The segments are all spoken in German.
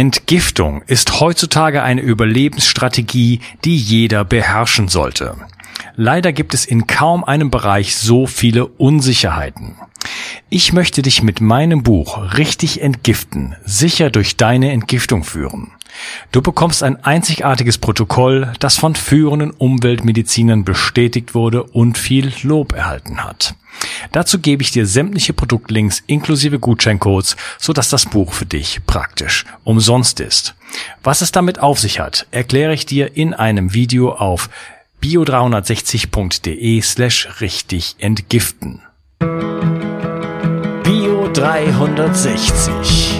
Entgiftung ist heutzutage eine Überlebensstrategie, die jeder beherrschen sollte. Leider gibt es in kaum einem Bereich so viele Unsicherheiten. Ich möchte dich mit meinem Buch Richtig entgiften sicher durch deine Entgiftung führen. Du bekommst ein einzigartiges Protokoll, das von führenden Umweltmedizinern bestätigt wurde und viel Lob erhalten hat. Dazu gebe ich dir sämtliche Produktlinks inklusive Gutscheincodes, sodass das Buch für dich praktisch umsonst ist. Was es damit auf sich hat, erkläre ich dir in einem Video auf bio360.de slash richtig entgiften. Bio 360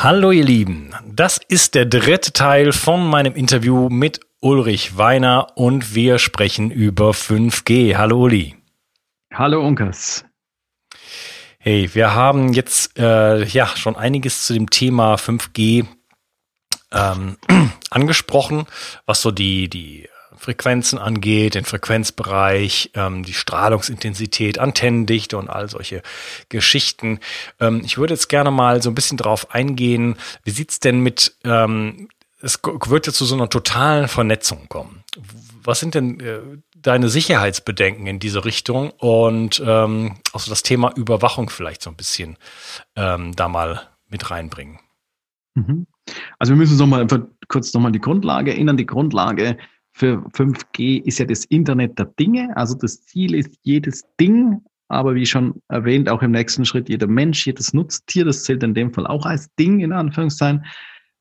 Hallo ihr Lieben, das ist der dritte Teil von meinem Interview mit Ulrich Weiner und wir sprechen über 5G. Hallo Uli. Hallo Unkas. Hey, wir haben jetzt äh, ja schon einiges zu dem Thema 5G ähm, angesprochen, was so die die Frequenzen angeht, den Frequenzbereich, ähm, die Strahlungsintensität, Antennendichte und all solche Geschichten. Ähm, ich würde jetzt gerne mal so ein bisschen drauf eingehen, wie sieht's denn mit, ähm, es wird ja zu so einer totalen Vernetzung kommen. Was sind denn äh, deine Sicherheitsbedenken in diese Richtung und ähm, also das Thema Überwachung vielleicht so ein bisschen ähm, da mal mit reinbringen? Mhm. Also wir müssen uns noch mal einfach kurz nochmal die Grundlage erinnern. Die Grundlage für 5G ist ja das Internet der Dinge. Also das Ziel ist jedes Ding, aber wie schon erwähnt, auch im nächsten Schritt jeder Mensch, jedes Nutztier, das zählt in dem Fall auch als Ding in Anführungszeichen,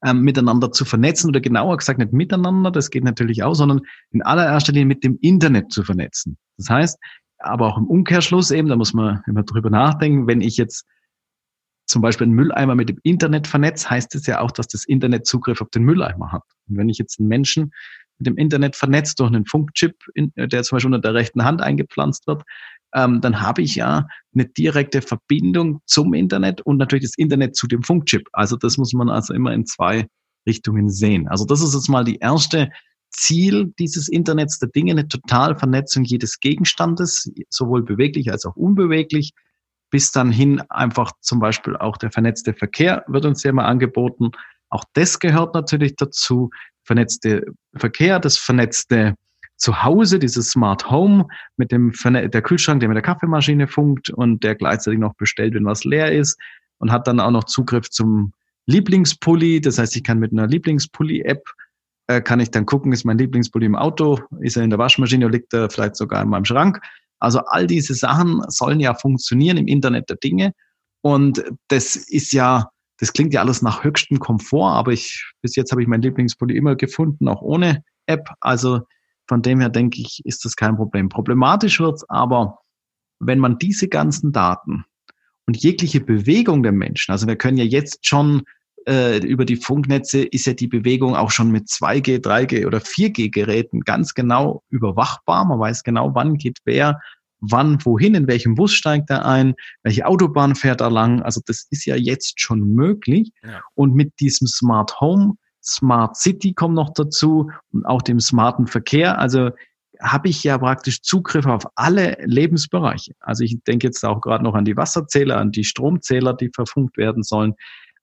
ähm, miteinander zu vernetzen oder genauer gesagt nicht miteinander, das geht natürlich auch, sondern in allererster Linie mit dem Internet zu vernetzen. Das heißt, aber auch im Umkehrschluss eben, da muss man immer drüber nachdenken, wenn ich jetzt zum Beispiel einen Mülleimer mit dem Internet vernetze, heißt es ja auch, dass das Internet Zugriff auf den Mülleimer hat. Und wenn ich jetzt einen Menschen mit dem Internet vernetzt durch einen Funkchip, der zum Beispiel unter der rechten Hand eingepflanzt wird, ähm, dann habe ich ja eine direkte Verbindung zum Internet und natürlich das Internet zu dem Funkchip. Also das muss man also immer in zwei Richtungen sehen. Also das ist jetzt mal die erste Ziel dieses Internets der Dinge, eine Totalvernetzung jedes Gegenstandes, sowohl beweglich als auch unbeweglich, bis dann hin einfach zum Beispiel auch der vernetzte Verkehr wird uns ja immer angeboten. Auch das gehört natürlich dazu vernetzte Verkehr, das vernetzte Zuhause, dieses Smart Home mit dem der Kühlschrank, der mit der Kaffeemaschine funkt und der gleichzeitig noch bestellt, wenn was leer ist und hat dann auch noch Zugriff zum Lieblingspulli. Das heißt, ich kann mit einer Lieblingspulli-App äh, kann ich dann gucken, ist mein Lieblingspulli im Auto, ist er in der Waschmaschine oder liegt er vielleicht sogar in meinem Schrank. Also all diese Sachen sollen ja funktionieren im Internet der Dinge. Und das ist ja das klingt ja alles nach höchstem Komfort, aber ich, bis jetzt habe ich mein Lieblingspulli immer gefunden, auch ohne App. Also von dem her denke ich, ist das kein Problem. Problematisch wird es aber, wenn man diese ganzen Daten und jegliche Bewegung der Menschen, also wir können ja jetzt schon äh, über die Funknetze ist ja die Bewegung auch schon mit 2G, 3G oder 4G Geräten ganz genau überwachbar. Man weiß genau, wann geht wer wann, wohin, in welchem Bus steigt er ein, welche Autobahn fährt er lang. Also das ist ja jetzt schon möglich. Ja. Und mit diesem Smart Home, Smart City kommt noch dazu und auch dem smarten Verkehr. Also habe ich ja praktisch Zugriff auf alle Lebensbereiche. Also ich denke jetzt auch gerade noch an die Wasserzähler, an die Stromzähler, die verfunkt werden sollen.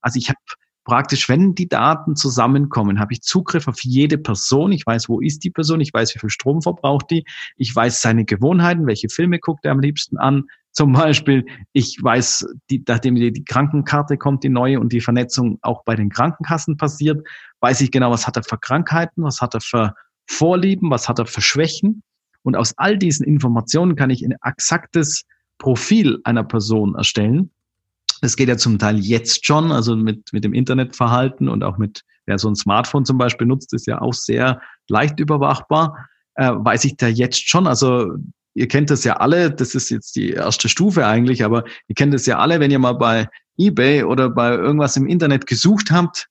Also ich habe praktisch, wenn die Daten zusammenkommen, habe ich Zugriff auf jede Person. Ich weiß, wo ist die Person, ich weiß, wie viel Strom verbraucht die, ich weiß seine Gewohnheiten, welche Filme guckt er am liebsten an. Zum Beispiel, ich weiß, die, nachdem die, die Krankenkarte kommt, die neue und die Vernetzung auch bei den Krankenkassen passiert, weiß ich genau, was hat er für Krankheiten, was hat er für Vorlieben, was hat er für Schwächen. Und aus all diesen Informationen kann ich ein exaktes Profil einer Person erstellen das geht ja zum Teil jetzt schon, also mit, mit dem Internetverhalten und auch mit, wer so ein Smartphone zum Beispiel nutzt, ist ja auch sehr leicht überwachbar. Äh, weiß ich da jetzt schon, also ihr kennt das ja alle, das ist jetzt die erste Stufe eigentlich, aber ihr kennt es ja alle, wenn ihr mal bei eBay oder bei irgendwas im Internet gesucht habt,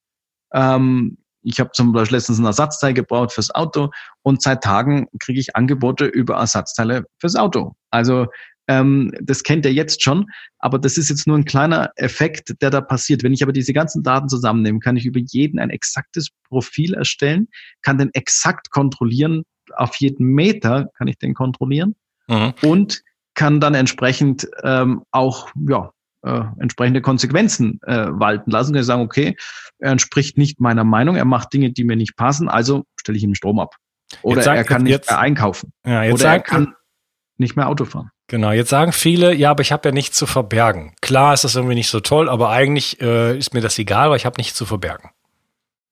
ähm, ich habe zum Beispiel letztens ein Ersatzteil gebaut fürs Auto und seit Tagen kriege ich Angebote über Ersatzteile fürs Auto. Also ähm, das kennt ihr jetzt schon, aber das ist jetzt nur ein kleiner Effekt, der da passiert. Wenn ich aber diese ganzen Daten zusammennehme, kann ich über jeden ein exaktes Profil erstellen, kann den exakt kontrollieren, auf jeden Meter kann ich den kontrollieren mhm. und kann dann entsprechend ähm, auch ja, äh, entsprechende Konsequenzen äh, walten lassen. Kann sagen, okay, er entspricht nicht meiner Meinung, er macht Dinge, die mir nicht passen, also stelle ich ihm Strom ab. Oder sagt, er kann nicht mehr einkaufen. Ja, Oder er kann nicht mehr Auto fahren. Genau, jetzt sagen viele, ja, aber ich habe ja nichts zu verbergen. Klar ist das irgendwie nicht so toll, aber eigentlich äh, ist mir das egal, weil ich habe nichts zu verbergen.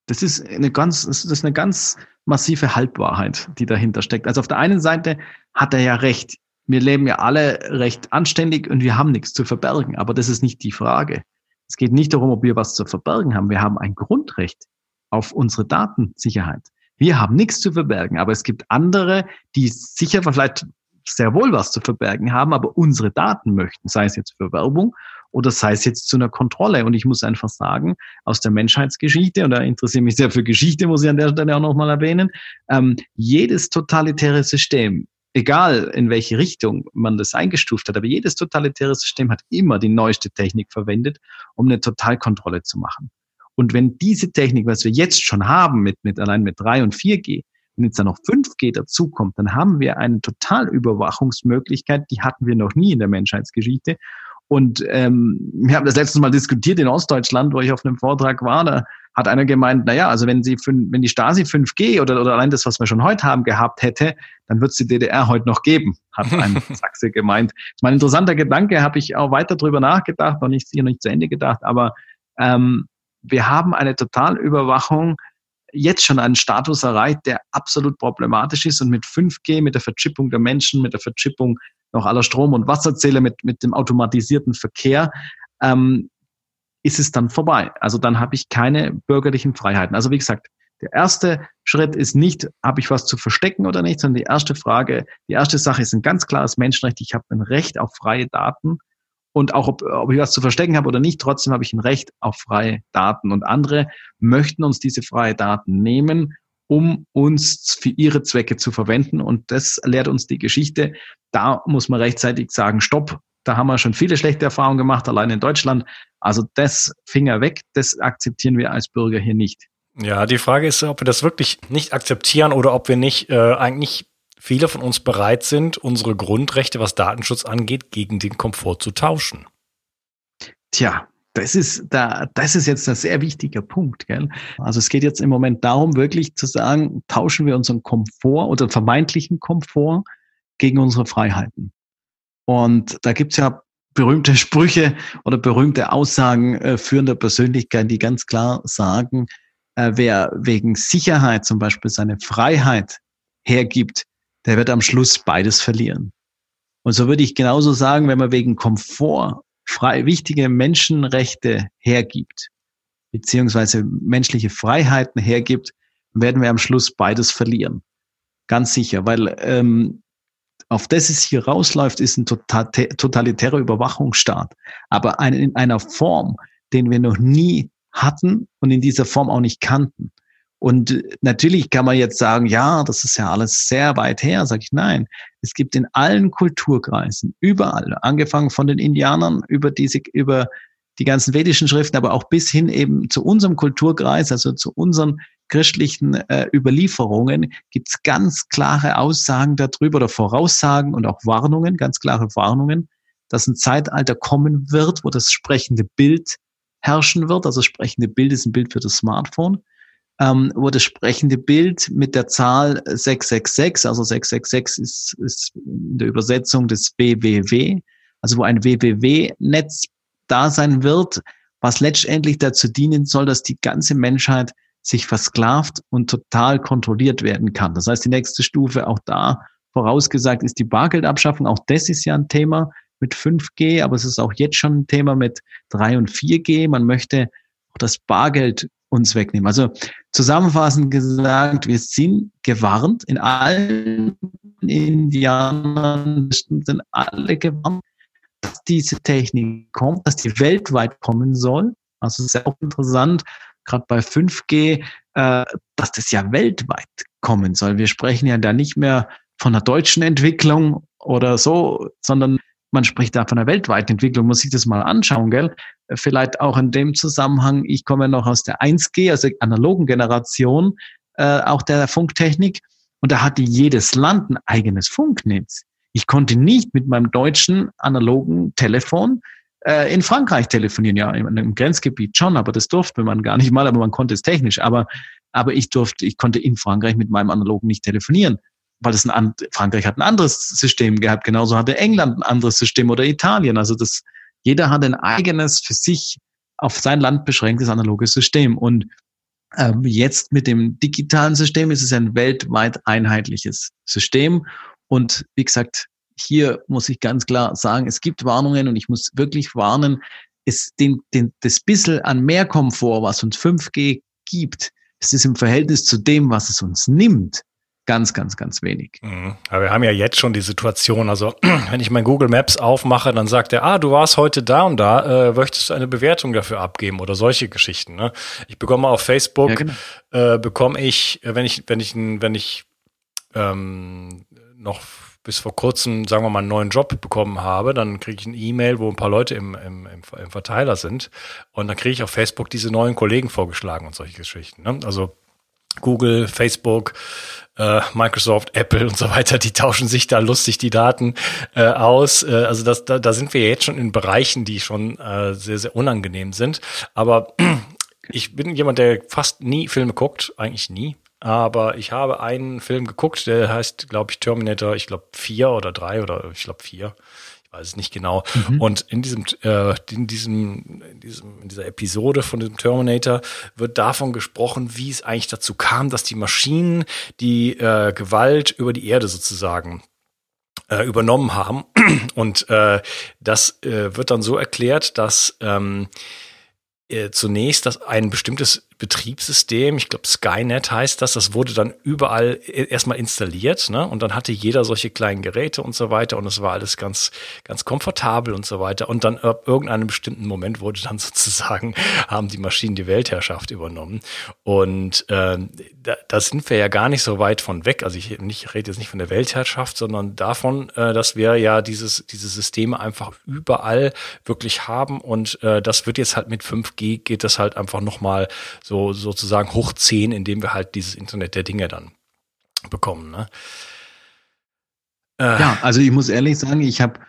Das ist eine ganz, das ist eine ganz massive Halbwahrheit, die dahinter steckt. Also auf der einen Seite hat er ja recht. Wir leben ja alle recht anständig und wir haben nichts zu verbergen. Aber das ist nicht die Frage. Es geht nicht darum, ob wir was zu verbergen haben. Wir haben ein Grundrecht auf unsere Datensicherheit. Wir haben nichts zu verbergen, aber es gibt andere, die sicher vielleicht sehr wohl was zu verbergen haben, aber unsere Daten möchten, sei es jetzt für Werbung oder sei es jetzt zu einer Kontrolle. Und ich muss einfach sagen, aus der Menschheitsgeschichte, und da interessiere mich sehr für Geschichte, muss ich an der Stelle auch nochmal erwähnen, ähm, jedes totalitäre System, egal in welche Richtung man das eingestuft hat, aber jedes totalitäre System hat immer die neueste Technik verwendet, um eine Totalkontrolle zu machen. Und wenn diese Technik, was wir jetzt schon haben, mit, mit allein mit 3 und 4G, wenn jetzt da noch 5G dazukommt, dann haben wir eine Totalüberwachungsmöglichkeit, die hatten wir noch nie in der Menschheitsgeschichte. Und ähm, wir haben das letztes Mal diskutiert in Ostdeutschland, wo ich auf einem Vortrag war. Da hat einer gemeint, na ja, also wenn sie wenn die Stasi 5G oder, oder allein das, was wir schon heute haben, gehabt hätte, dann wird es die DDR heute noch geben, hat ein Sachse gemeint. Das ist mal ein interessanter Gedanke, habe ich auch weiter drüber nachgedacht, noch nicht sicher nicht zu Ende gedacht, aber ähm, wir haben eine Totalüberwachung jetzt schon einen Status erreicht, der absolut problematisch ist und mit 5G, mit der Verchippung der Menschen, mit der Verchippung noch aller Strom- und Wasserzähler, mit, mit dem automatisierten Verkehr, ähm, ist es dann vorbei. Also dann habe ich keine bürgerlichen Freiheiten. Also wie gesagt, der erste Schritt ist nicht, habe ich was zu verstecken oder nicht, sondern die erste Frage, die erste Sache ist ein ganz klares Menschenrecht. Ich habe ein Recht auf freie Daten und auch ob, ob ich was zu verstecken habe oder nicht, trotzdem habe ich ein Recht auf freie Daten. Und andere möchten uns diese freie Daten nehmen, um uns für ihre Zwecke zu verwenden. Und das lehrt uns die Geschichte. Da muss man rechtzeitig sagen, stopp. Da haben wir schon viele schlechte Erfahrungen gemacht, allein in Deutschland. Also das Finger weg, das akzeptieren wir als Bürger hier nicht. Ja, die Frage ist, ob wir das wirklich nicht akzeptieren oder ob wir nicht äh, eigentlich viele von uns bereit sind, unsere Grundrechte, was Datenschutz angeht, gegen den Komfort zu tauschen. Tja, das ist da, das ist jetzt ein sehr wichtiger Punkt. Gell? Also es geht jetzt im Moment darum, wirklich zu sagen, tauschen wir unseren Komfort oder vermeintlichen Komfort gegen unsere Freiheiten. Und da gibt's ja berühmte Sprüche oder berühmte Aussagen äh, führender Persönlichkeiten, die ganz klar sagen, äh, wer wegen Sicherheit zum Beispiel seine Freiheit hergibt, der wird am Schluss beides verlieren. Und so würde ich genauso sagen, wenn man wegen Komfort frei, wichtige Menschenrechte hergibt, beziehungsweise menschliche Freiheiten hergibt, werden wir am Schluss beides verlieren. Ganz sicher, weil ähm, auf das es hier rausläuft, ist ein totalitärer Überwachungsstaat, aber in einer Form, den wir noch nie hatten und in dieser Form auch nicht kannten. Und natürlich kann man jetzt sagen, ja, das ist ja alles sehr weit her. Sag ich, nein. Es gibt in allen Kulturkreisen, überall, angefangen von den Indianern über diese, über die ganzen vedischen Schriften, aber auch bis hin eben zu unserem Kulturkreis, also zu unseren christlichen äh, Überlieferungen, gibt es ganz klare Aussagen darüber oder Voraussagen und auch Warnungen, ganz klare Warnungen, dass ein Zeitalter kommen wird, wo das sprechende Bild herrschen wird. Also das sprechende Bild ist ein Bild für das Smartphone ähm, wo das sprechende Bild mit der Zahl 666, also 666 ist, ist in der Übersetzung des WWW, also wo ein WWW-Netz da sein wird, was letztendlich dazu dienen soll, dass die ganze Menschheit sich versklavt und total kontrolliert werden kann. Das heißt, die nächste Stufe auch da vorausgesagt ist die Bargeldabschaffung. Auch das ist ja ein Thema mit 5G, aber es ist auch jetzt schon ein Thema mit 3 und 4G. Man möchte auch das Bargeld uns wegnehmen. Also zusammenfassend gesagt, wir sind gewarnt in allen Indianern, sind alle gewarnt, dass diese Technik kommt, dass die weltweit kommen soll. Also auch interessant, gerade bei 5G, äh, dass das ja weltweit kommen soll. Wir sprechen ja da nicht mehr von einer deutschen Entwicklung oder so, sondern man spricht da von einer weltweiten Entwicklung, muss sich das mal anschauen, gell? Vielleicht auch in dem Zusammenhang, ich komme noch aus der 1G, also analogen Generation, äh, auch der Funktechnik, und da hatte jedes Land ein eigenes Funknetz. Ich konnte nicht mit meinem deutschen analogen Telefon äh, in Frankreich telefonieren, ja, im, im Grenzgebiet schon, aber das durfte man gar nicht mal, aber man konnte es technisch. Aber, aber ich durfte, ich konnte in Frankreich mit meinem analogen nicht telefonieren weil das ein, Frankreich hat ein anderes System gehabt, genauso hatte England ein anderes System oder Italien. Also das, jeder hat ein eigenes für sich auf sein Land beschränktes analoges System. Und ähm, jetzt mit dem digitalen System ist es ein weltweit einheitliches System. Und wie gesagt, hier muss ich ganz klar sagen, es gibt Warnungen und ich muss wirklich warnen, es den, den, das bisschen an mehr Komfort, was uns 5G gibt, es ist im Verhältnis zu dem, was es uns nimmt, ganz, ganz, ganz wenig. Mhm. Aber wir haben ja jetzt schon die Situation, also wenn ich mein Google Maps aufmache, dann sagt er, ah, du warst heute da und da, äh, möchtest du eine Bewertung dafür abgeben oder solche Geschichten. Ne? Ich bekomme auf Facebook, ja, genau. äh, bekomme ich, äh, wenn ich, wenn ich, wenn ich ähm, noch bis vor kurzem, sagen wir mal, einen neuen Job bekommen habe, dann kriege ich eine E-Mail, wo ein paar Leute im, im, im, Verteiler sind. Und dann kriege ich auf Facebook diese neuen Kollegen vorgeschlagen und solche Geschichten. Ne? Also Google, Facebook, äh, Microsoft, Apple und so weiter, die tauschen sich da lustig die Daten äh, aus. Äh, also das, da, da sind wir jetzt schon in Bereichen, die schon äh, sehr, sehr unangenehm sind. Aber ich bin jemand, der fast nie Filme guckt, eigentlich nie. Aber ich habe einen Film geguckt, der heißt, glaube ich, Terminator, ich glaube vier oder drei oder ich glaube vier weiß es nicht genau. Mhm. Und in diesem, äh, in diesem, in diesem, in dieser Episode von dem Terminator wird davon gesprochen, wie es eigentlich dazu kam, dass die Maschinen die äh, Gewalt über die Erde sozusagen äh, übernommen haben. Und äh, das äh, wird dann so erklärt, dass ähm, äh, zunächst dass ein bestimmtes Betriebssystem, ich glaube Skynet heißt das, das wurde dann überall e-, erstmal installiert, ne? Und dann hatte jeder solche kleinen Geräte und so weiter und es war alles ganz, ganz komfortabel und so weiter. Und dann ab irgendeinem bestimmten Moment wurde dann sozusagen, haben die Maschinen die Weltherrschaft übernommen. Und äh, da, da sind wir ja gar nicht so weit von weg. Also ich, nicht, rede jetzt nicht von der Weltherrschaft, sondern davon, äh, dass wir ja dieses, diese Systeme einfach überall wirklich haben. Und äh, das wird jetzt halt mit 5G geht das halt einfach nochmal so so sozusagen hoch 10, indem wir halt dieses Internet der Dinge dann bekommen. Ne? Äh, ja, also ich muss ehrlich sagen, ich habe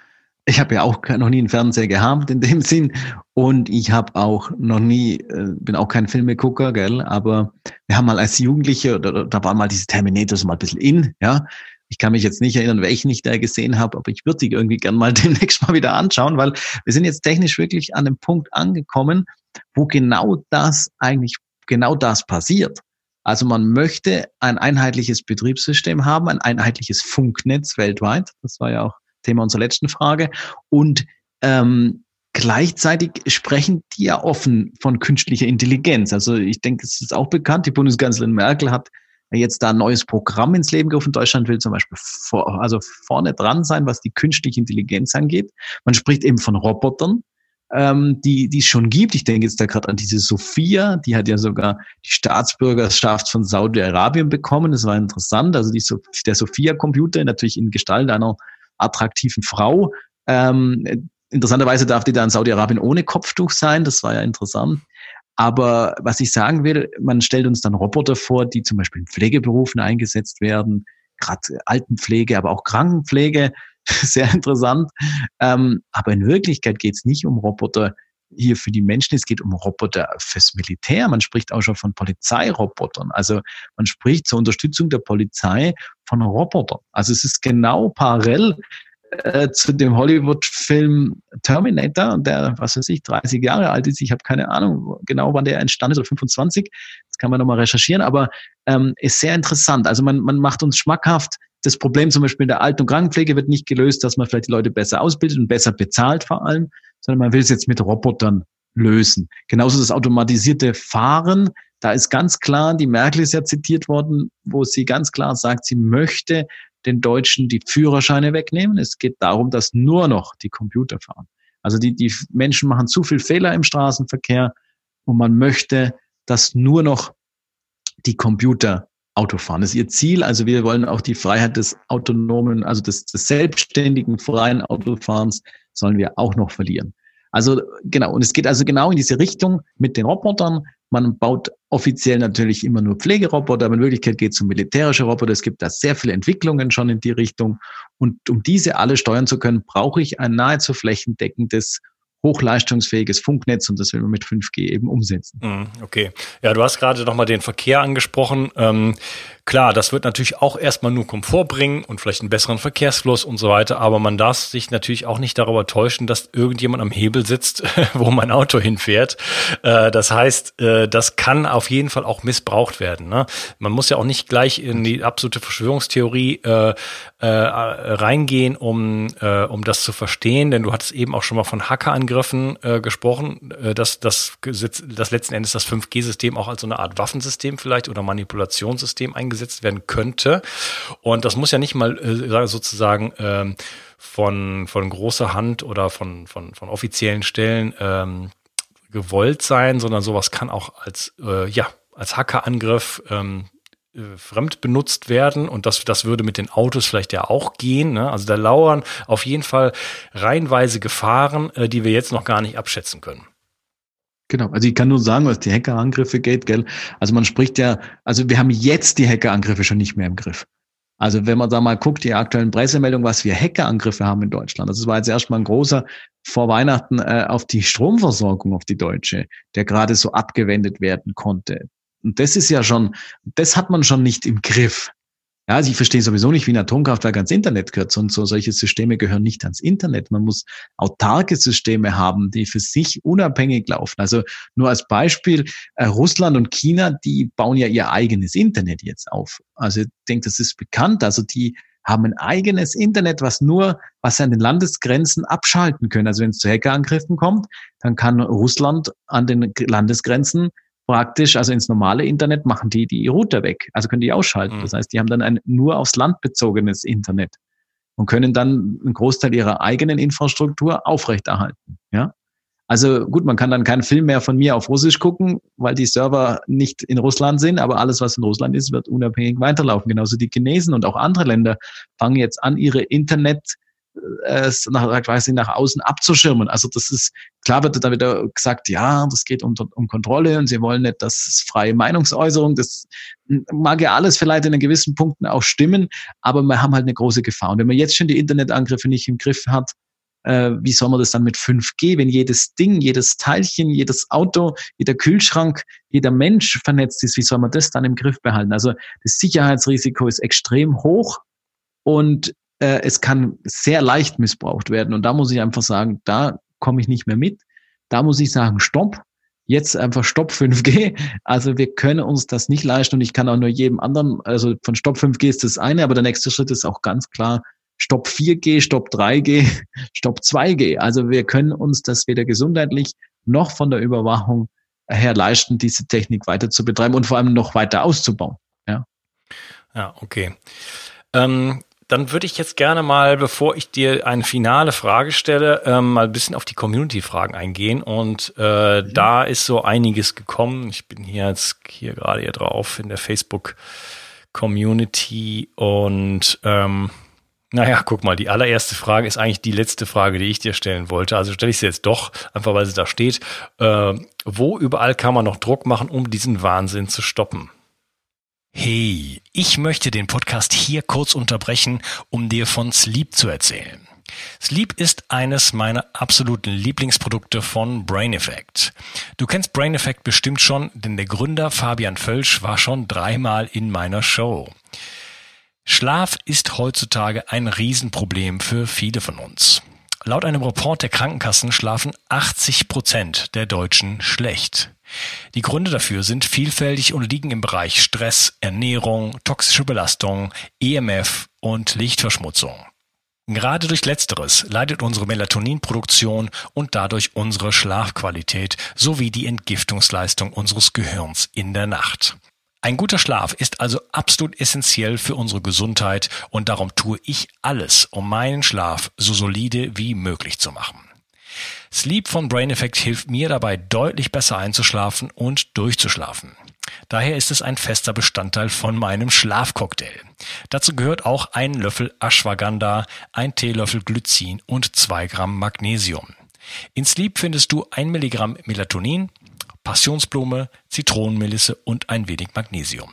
ich habe ja auch noch nie einen Fernseher gehabt in dem Sinn und ich habe auch noch nie, äh, bin auch kein Filmegucker, gell, aber wir haben mal als Jugendliche, da, da waren mal diese Terminators mal ein bisschen in, ja. Ich kann mich jetzt nicht erinnern, welchen ich da gesehen habe, aber ich würde sie irgendwie gern mal demnächst mal wieder anschauen, weil wir sind jetzt technisch wirklich an dem Punkt angekommen, wo genau das eigentlich genau das passiert. Also man möchte ein einheitliches Betriebssystem haben, ein einheitliches Funknetz weltweit. Das war ja auch Thema unserer letzten Frage. Und ähm, gleichzeitig sprechen die ja offen von künstlicher Intelligenz. Also ich denke, es ist auch bekannt, die Bundeskanzlerin Merkel hat jetzt da ein neues Programm ins Leben gerufen. Deutschland will zum Beispiel vor, also vorne dran sein, was die künstliche Intelligenz angeht. Man spricht eben von Robotern ähm, die, die es schon gibt. Ich denke jetzt da gerade an diese Sophia, die hat ja sogar die Staatsbürgerschaft von Saudi-Arabien bekommen. Das war interessant. Also die der Sophia-Computer natürlich in Gestalt einer attraktiven Frau. Ähm, interessanterweise darf die da in Saudi-Arabien ohne Kopftuch sein. Das war ja interessant. Aber was ich sagen will, man stellt uns dann Roboter vor, die zum Beispiel in Pflegeberufen eingesetzt werden, gerade Altenpflege, aber auch Krankenpflege. sehr interessant. Ähm, aber in Wirklichkeit geht es nicht um Roboter hier für die Menschen, es geht um Roboter fürs Militär. Man spricht auch schon von Polizeirobotern. Also man spricht zur Unterstützung der Polizei von Robotern. Also es ist genau parallel äh, zu dem Hollywood-Film Terminator, der, was weiß ich, 30 Jahre alt ist. Ich habe keine Ahnung genau, wann der entstanden ist, oder 25. Das kann man nochmal recherchieren, aber ähm, ist sehr interessant. Also man, man macht uns schmackhaft, das Problem zum Beispiel in der Alten- und Krankenpflege wird nicht gelöst, dass man vielleicht die Leute besser ausbildet und besser bezahlt vor allem, sondern man will es jetzt mit Robotern lösen. Genauso das automatisierte Fahren. Da ist ganz klar, die Merkel ist ja zitiert worden, wo sie ganz klar sagt, sie möchte den Deutschen die Führerscheine wegnehmen. Es geht darum, dass nur noch die Computer fahren. Also die, die Menschen machen zu viel Fehler im Straßenverkehr und man möchte, dass nur noch die Computer Auto fahren. Das ist ihr Ziel. Also wir wollen auch die Freiheit des autonomen, also des, des selbstständigen freien Autofahrens sollen wir auch noch verlieren. Also genau, und es geht also genau in diese Richtung mit den Robotern. Man baut offiziell natürlich immer nur Pflegeroboter, aber in Wirklichkeit geht es um militärische Roboter. Es gibt da sehr viele Entwicklungen schon in die Richtung. Und um diese alle steuern zu können, brauche ich ein nahezu flächendeckendes hochleistungsfähiges Funknetz und das will man mit 5G eben umsetzen. Mhm, okay. Ja, du hast gerade nochmal den Verkehr angesprochen. Ähm, Klar, das wird natürlich auch erstmal nur Komfort bringen und vielleicht einen besseren Verkehrsfluss und so weiter, aber man darf sich natürlich auch nicht darüber täuschen, dass irgendjemand am Hebel sitzt, wo mein Auto hinfährt. Äh, das heißt, äh, das kann auf jeden Fall auch missbraucht werden. Ne? Man muss ja auch nicht gleich in die absolute Verschwörungstheorie äh, reingehen, um, um das zu verstehen, denn du hattest eben auch schon mal von Hackerangriffen gesprochen, dass das, das letzten Endes das 5G-System auch als so eine Art Waffensystem vielleicht oder Manipulationssystem eingesetzt eingesetzt werden könnte. Und das muss ja nicht mal äh, sozusagen ähm, von, von großer Hand oder von, von, von offiziellen Stellen ähm, gewollt sein, sondern sowas kann auch als, äh, ja, als Hackerangriff ähm, äh, fremd benutzt werden und das, das würde mit den Autos vielleicht ja auch gehen. Ne? Also da lauern auf jeden Fall reihenweise Gefahren, äh, die wir jetzt noch gar nicht abschätzen können. Genau, also ich kann nur sagen, was die Hackerangriffe geht, gell? Also man spricht ja, also wir haben jetzt die Hackerangriffe schon nicht mehr im Griff. Also wenn man da mal guckt, die aktuellen Pressemeldungen, was wir Hackerangriffe haben in Deutschland. Das war jetzt erstmal ein großer vor Weihnachten äh, auf die Stromversorgung, auf die deutsche, der gerade so abgewendet werden konnte. Und das ist ja schon, das hat man schon nicht im Griff. Ja, also ich verstehe sowieso nicht, wie ein Atomkraftwerk ans Internet gehört. Und so solche Systeme gehören nicht ans Internet. Man muss autarke Systeme haben, die für sich unabhängig laufen. Also nur als Beispiel, äh, Russland und China, die bauen ja ihr eigenes Internet jetzt auf. Also ich denke, das ist bekannt. Also die haben ein eigenes Internet, was nur, was sie an den Landesgrenzen abschalten können. Also wenn es zu Hackerangriffen kommt, dann kann Russland an den Landesgrenzen praktisch, also ins normale Internet machen die die Router weg, also können die ausschalten. Mhm. Das heißt, die haben dann ein nur aufs Land bezogenes Internet und können dann einen Großteil ihrer eigenen Infrastruktur aufrechterhalten. Ja, also gut, man kann dann keinen Film mehr von mir auf Russisch gucken, weil die Server nicht in Russland sind, aber alles, was in Russland ist, wird unabhängig weiterlaufen. Genauso die Chinesen und auch andere Länder fangen jetzt an, ihre Internet es nach, quasi nach außen abzuschirmen. Also das ist, klar wird dann wieder gesagt, ja, das geht um, um Kontrolle und sie wollen nicht, dass es freie Meinungsäußerung, das mag ja alles vielleicht in gewissen Punkten auch stimmen, aber wir haben halt eine große Gefahr. Und wenn man jetzt schon die Internetangriffe nicht im Griff hat, äh, wie soll man das dann mit 5G, wenn jedes Ding, jedes Teilchen, jedes Auto, jeder Kühlschrank, jeder Mensch vernetzt ist, wie soll man das dann im Griff behalten? Also das Sicherheitsrisiko ist extrem hoch und äh, es kann sehr leicht missbraucht werden. Und da muss ich einfach sagen, da komme ich nicht mehr mit. Da muss ich sagen, stopp. Jetzt einfach Stopp 5G. Also wir können uns das nicht leisten und ich kann auch nur jedem anderen, also von Stopp 5G ist das eine, aber der nächste Schritt ist auch ganz klar Stopp 4G, Stopp 3G, Stopp 2G. Also wir können uns das weder gesundheitlich noch von der Überwachung her leisten, diese Technik weiter zu betreiben und vor allem noch weiter auszubauen. Ja, ja okay. Ähm, dann würde ich jetzt gerne mal, bevor ich dir eine finale Frage stelle, ähm, mal ein bisschen auf die Community-Fragen eingehen. Und äh, mhm. da ist so einiges gekommen. Ich bin hier jetzt hier gerade hier drauf in der Facebook-Community und ähm, naja, guck mal, die allererste Frage ist eigentlich die letzte Frage, die ich dir stellen wollte. Also stelle ich sie jetzt doch, einfach weil sie da steht. Äh, wo überall kann man noch Druck machen, um diesen Wahnsinn zu stoppen? Hey, ich möchte den Podcast hier kurz unterbrechen, um dir von Sleep zu erzählen. Sleep ist eines meiner absoluten Lieblingsprodukte von Brain Effect. Du kennst Brain Effect bestimmt schon, denn der Gründer Fabian Völsch war schon dreimal in meiner Show. Schlaf ist heutzutage ein Riesenproblem für viele von uns. Laut einem Report der Krankenkassen schlafen 80 Prozent der Deutschen schlecht. Die Gründe dafür sind vielfältig und liegen im Bereich Stress, Ernährung, toxische Belastung, EMF und Lichtverschmutzung. Gerade durch Letzteres leidet unsere Melatoninproduktion und dadurch unsere Schlafqualität sowie die Entgiftungsleistung unseres Gehirns in der Nacht. Ein guter Schlaf ist also absolut essentiell für unsere Gesundheit und darum tue ich alles, um meinen Schlaf so solide wie möglich zu machen. Sleep von Brain Effect hilft mir dabei deutlich besser einzuschlafen und durchzuschlafen. Daher ist es ein fester Bestandteil von meinem Schlafcocktail. Dazu gehört auch ein Löffel Ashwagandha, ein Teelöffel Glycin und zwei Gramm Magnesium. In Sleep findest du ein Milligramm Melatonin, Passionsblume, Zitronenmelisse und ein wenig Magnesium.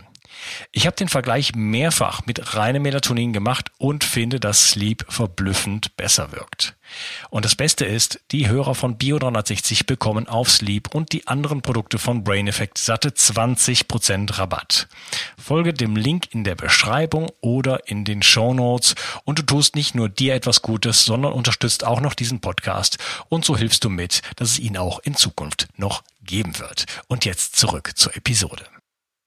Ich habe den Vergleich mehrfach mit reinem Melatonin gemacht und finde, dass Sleep verblüffend besser wirkt. Und das Beste ist, die Hörer von Bio360 bekommen auf Sleep und die anderen Produkte von Brain Effect satte 20% Rabatt. Folge dem Link in der Beschreibung oder in den Show Notes und du tust nicht nur dir etwas Gutes, sondern unterstützt auch noch diesen Podcast und so hilfst du mit, dass es ihn auch in Zukunft noch geben wird. Und jetzt zurück zur Episode.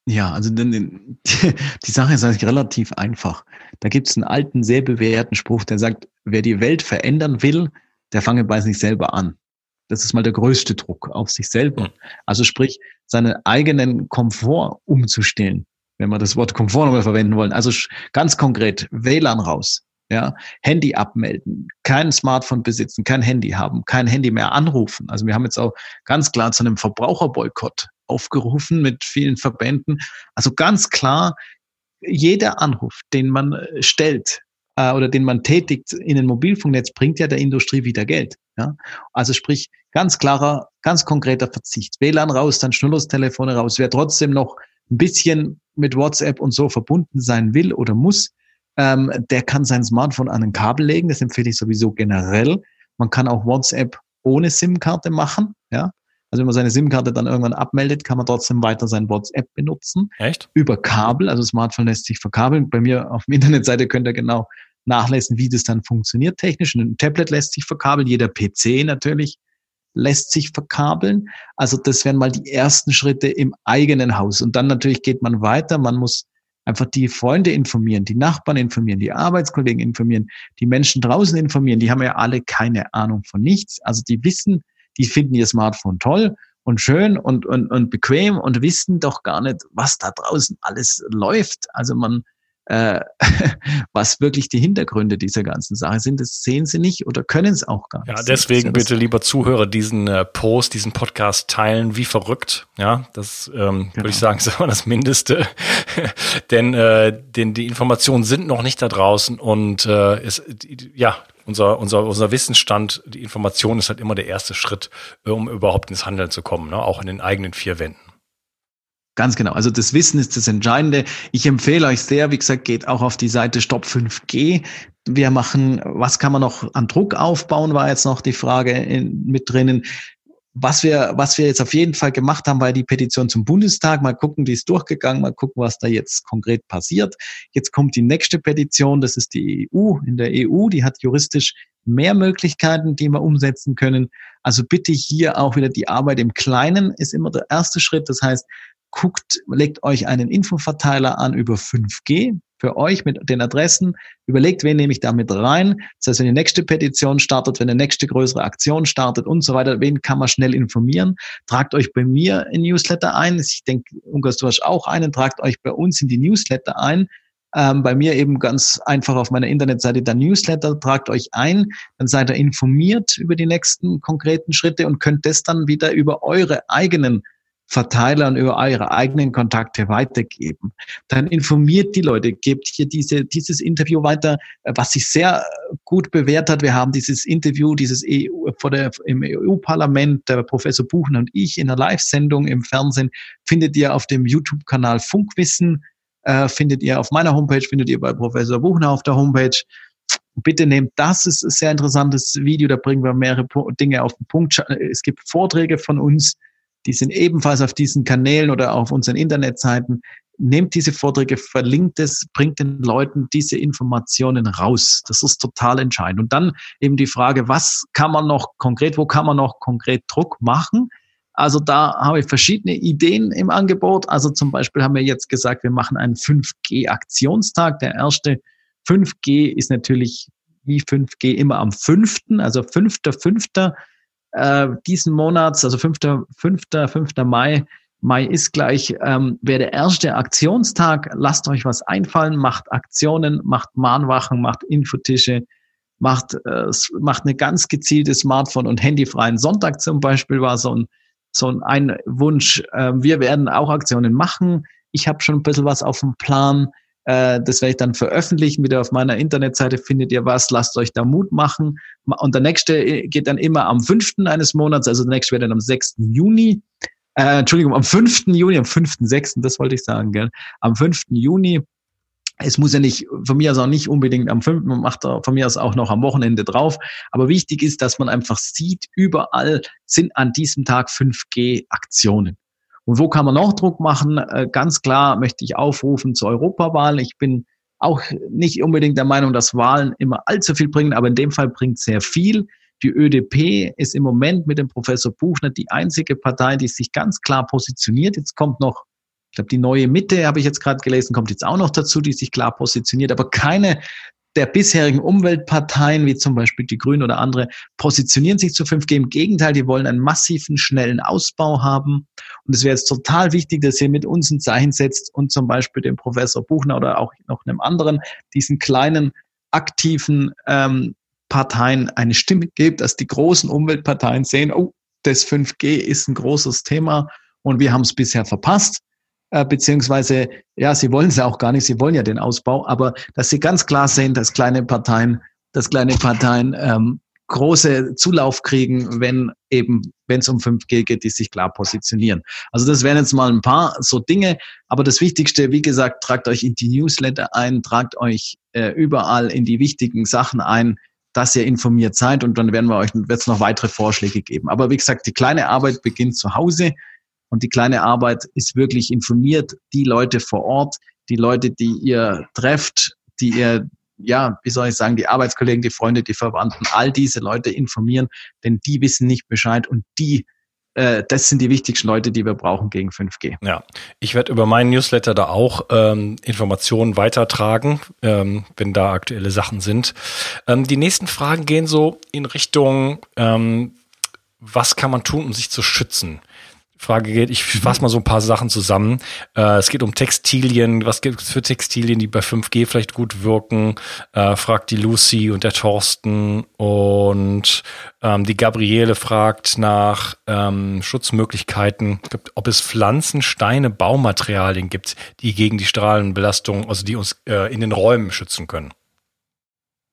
Ja, also denn, die Sache ist eigentlich relativ einfach. Da gibt es einen alten, sehr bewährten Spruch, der sagt, wer die Welt verändern will, der fange bei sich selber an. Das ist mal der größte Druck auf sich selber. Hm. Also sprich, seinen eigenen Komfort umzustellen, wenn wir das Wort Komfort nochmal verwenden wollen. Also ganz konkret, WLAN raus, ja, Handy abmelden, kein Smartphone besitzen, kein Handy haben, kein Handy mehr anrufen. Also wir haben jetzt auch ganz klar zu einem Verbraucherboykott aufgerufen mit vielen Verbänden. Also ganz klar, jeder Anruf, den man äh, stellt äh, oder den man tätigt in ein Mobilfunknetz, bringt ja der Industrie wieder Geld. Ja? Also sprich, ganz klarer, ganz konkreter Verzicht. WLAN raus, dann Schnurlostelefone raus. Wer trotzdem noch ein bisschen mit WhatsApp und so verbunden sein will oder muss, ähm, der kann sein Smartphone an ein Kabel legen. Das empfehle ich sowieso generell. Man kann auch WhatsApp ohne SIM-Karte machen. Ja, also wenn man seine SIM-Karte dann irgendwann abmeldet, kann man trotzdem weiter sein WhatsApp benutzen. Echt? Über Kabel, also Smartphone lässt sich verkabeln. Bei mir auf der Internetseite könnt ihr genau nachlesen, wie das dann funktioniert technisch. Ein Tablet lässt sich verkabeln, jeder PC natürlich lässt sich verkabeln. Also das wären mal die ersten Schritte im eigenen Haus. Und dann natürlich geht man weiter. Man muss einfach die Freunde informieren, die Nachbarn informieren, die Arbeitskollegen informieren, die Menschen draußen informieren. Die haben ja alle keine Ahnung von nichts. Also die wissen die finden ihr Smartphone toll und schön und, und, und bequem und wissen doch gar nicht, was da draußen alles läuft. Also man, äh, was wirklich die Hintergründe dieser ganzen Sache sind, das sehen sie nicht oder können es auch gar nicht. Ja, deswegen ja bitte, lieber Zuhörer, diesen äh, Post, diesen Podcast teilen wie verrückt. Ja, das ähm, genau. würde ich sagen, ist immer das Mindeste. denn, äh, denn die Informationen sind noch nicht da draußen und äh, es, ja, unser, unser, unser Wissensstand, die Information ist halt immer der erste Schritt, um überhaupt ins Handeln zu kommen, ne? auch in den eigenen vier Wänden. Ganz genau. Also das Wissen ist das Entscheidende. Ich empfehle euch sehr, wie gesagt, geht auch auf die Seite Stop 5G. Wir machen, was kann man noch an Druck aufbauen, war jetzt noch die Frage in, mit drinnen. Was wir, was wir jetzt auf jeden Fall gemacht haben, war die Petition zum Bundestag. Mal gucken, die ist durchgegangen, mal gucken, was da jetzt konkret passiert. Jetzt kommt die nächste Petition, das ist die EU. In der EU, die hat juristisch mehr Möglichkeiten, die wir umsetzen können. Also bitte hier auch wieder die Arbeit im Kleinen ist immer der erste Schritt. Das heißt, guckt, legt euch einen Infoverteiler an über 5G für euch mit den Adressen. Überlegt, wen nehme ich da mit rein. Das heißt, wenn die nächste Petition startet, wenn die nächste größere Aktion startet und so weiter, wen kann man schnell informieren? Tragt euch bei mir in Newsletter ein. Ich denke, Ungas, du hast auch einen. Tragt euch bei uns in die Newsletter ein. Ähm, bei mir eben ganz einfach auf meiner Internetseite der Newsletter, tragt euch ein, dann seid ihr informiert über die nächsten konkreten Schritte und könnt das dann wieder über eure eigenen Verteilern über eure eigenen Kontakte weitergeben. Dann informiert die Leute, gebt hier diese, dieses Interview weiter, was sich sehr gut bewährt hat. Wir haben dieses Interview, dieses EU, vor der, im EU-Parlament, der Professor Buchen und ich in einer Live-Sendung im Fernsehen, findet ihr auf dem YouTube-Kanal Funkwissen, äh, findet ihr auf meiner Homepage, findet ihr bei Professor Buchner auf der Homepage. Bitte nehmt das, ist ein sehr interessantes Video, da bringen wir mehrere Dinge auf den Punkt. Es gibt Vorträge von uns, die sind ebenfalls auf diesen Kanälen oder auf unseren Internetseiten. Nehmt diese Vorträge, verlinkt es, bringt den Leuten diese Informationen raus. Das ist total entscheidend. Und dann eben die Frage, was kann man noch konkret, wo kann man noch konkret Druck machen? Also da habe ich verschiedene Ideen im Angebot. Also zum Beispiel haben wir jetzt gesagt, wir machen einen 5G-Aktionstag. Der erste 5G ist natürlich wie 5G immer am 5., also 5.5 äh, diesen Monats, also 5. 5. 5. Mai, Mai ist gleich, ähm, wäre der erste Aktionstag. Lasst euch was einfallen, macht Aktionen, macht Mahnwachen, macht Infotische, macht, äh, macht eine ganz gezielte Smartphone- und handyfreien Sonntag zum Beispiel war so ein, so ein Wunsch. Äh, wir werden auch Aktionen machen. Ich habe schon ein bisschen was auf dem Plan. Äh, das werde ich dann veröffentlichen. Wieder auf meiner Internetseite findet ihr was. Lasst euch da Mut machen. Und der nächste äh, geht dann immer am fünften eines Monats. Also der nächste wird dann am 6. Juni. Äh, Entschuldigung, am 5. Juni, am 5.6., das wollte ich sagen, gell? Am 5. Juni es muss ja nicht, von mir aus auch nicht unbedingt am 5., man macht von mir aus auch noch am Wochenende drauf. Aber wichtig ist, dass man einfach sieht, überall sind an diesem Tag 5G-Aktionen. Und wo kann man noch Druck machen? Äh, ganz klar möchte ich aufrufen zur Europawahl. Ich bin auch nicht unbedingt der Meinung, dass Wahlen immer allzu viel bringen, aber in dem Fall bringt sehr viel. Die ÖDP ist im Moment mit dem Professor Buchner die einzige Partei, die sich ganz klar positioniert. Jetzt kommt noch ich glaube, die neue Mitte, habe ich jetzt gerade gelesen, kommt jetzt auch noch dazu, die sich klar positioniert. Aber keine der bisherigen Umweltparteien, wie zum Beispiel die Grünen oder andere, positionieren sich zu 5G. Im Gegenteil, die wollen einen massiven, schnellen Ausbau haben. Und es wäre jetzt total wichtig, dass ihr mit uns ein Zeichen setzt und zum Beispiel dem Professor Buchner oder auch noch einem anderen, diesen kleinen, aktiven ähm, Parteien eine Stimme gibt, dass die großen Umweltparteien sehen, oh, das 5G ist ein großes Thema und wir haben es bisher verpasst äh, beziehungsweise, ja, sie wollen es ja auch gar nicht, sie wollen ja den Ausbau, aber dass sie ganz klar sehen, dass kleine Parteien, dass kleine Parteien ähm, große Zulauf kriegen, wenn eben, wenn es um 5G geht, die sich klar positionieren. Also das wären jetzt mal ein paar so Dinge, aber das Wichtigste, wie gesagt, tragt euch in die Newsletter ein, tragt euch äh, überall in die wichtigen Sachen ein, dass ihr informiert seid und dann werden wir euch, es noch weitere Vorschläge geben. Aber wie gesagt, die kleine Arbeit beginnt zu Hause. Und die kleine Arbeit ist wirklich informiert, die Leute vor Ort, die Leute, die ihr trefft, die ihr, ja, wie soll ich sagen, die Arbeitskollegen, die Freunde, die Verwandten, all diese Leute informieren, denn die wissen nicht Bescheid und die äh, das sind die wichtigsten Leute, die wir brauchen gegen 5G. Ja, ich werde über meinen Newsletter da auch ähm, Informationen weitertragen, ähm, wenn da aktuelle Sachen sind. Ähm, die nächsten Fragen gehen so in Richtung, ähm, was kann man tun, um sich zu schützen? Frage geht. Ich fasse mal so ein paar Sachen zusammen. Äh, es geht um Textilien. Was gibt es für Textilien, die bei 5G vielleicht gut wirken? Äh, fragt die Lucy und der Thorsten. Und ähm, die Gabriele fragt nach ähm, Schutzmöglichkeiten, ob es Pflanzen, Steine, Baumaterialien gibt, die gegen die Strahlenbelastung, also die uns äh, in den Räumen schützen können.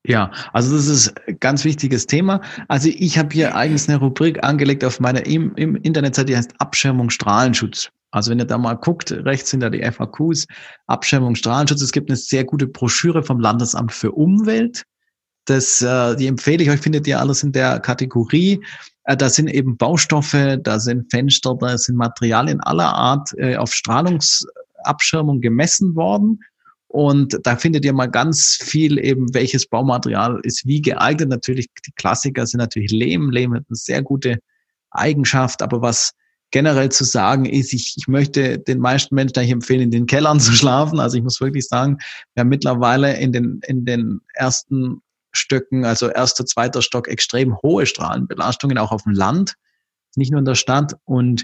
Ja, also das ist ein ganz wichtiges Thema. Also ich habe hier eigens eine Rubrik angelegt auf meiner im, im Internetseite, die heißt Abschirmung Strahlenschutz. Also wenn ihr da mal guckt, rechts sind da die FAQs, Abschirmung Strahlenschutz. Es gibt eine sehr gute Broschüre vom Landesamt für Umwelt. Das, äh, die empfehle ich euch, findet ihr alles in der Kategorie. Äh, da sind eben Baustoffe, da sind Fenster, da sind Materialien aller Art äh, auf Strahlungsabschirmung gemessen worden. Und da findet ihr mal ganz viel eben, welches Baumaterial ist wie geeignet. Natürlich, die Klassiker sind natürlich Lehm. Lehm hat eine sehr gute Eigenschaft, aber was generell zu sagen ist, ich, ich möchte den meisten Menschen eigentlich empfehlen, in den Kellern zu schlafen. Also ich muss wirklich sagen, wir haben mittlerweile in den, in den ersten Stöcken, also erster, zweiter Stock, extrem hohe Strahlenbelastungen, auch auf dem Land, nicht nur in der Stadt. Und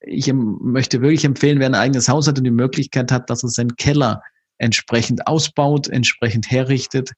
ich möchte wirklich empfehlen, wer ein eigenes Haus hat und die Möglichkeit hat, dass er seinen Keller entsprechend ausbaut, entsprechend herrichtet